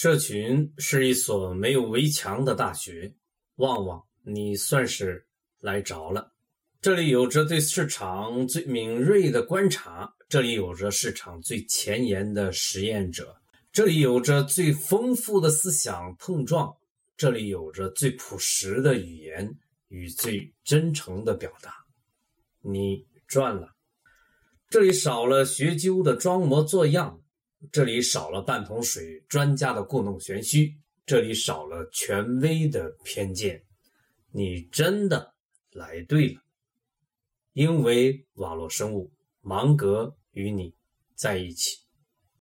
社群是一所没有围墙的大学，旺旺，你算是来着了。这里有着对市场最敏锐的观察，这里有着市场最前沿的实验者，这里有着最丰富的思想碰撞，这里有着最朴实的语言与最真诚的表达。你赚了，这里少了学究的装模作样。这里少了半桶水专家的故弄玄虚，这里少了权威的偏见。你真的来对了，因为网络生物芒格与你在一起。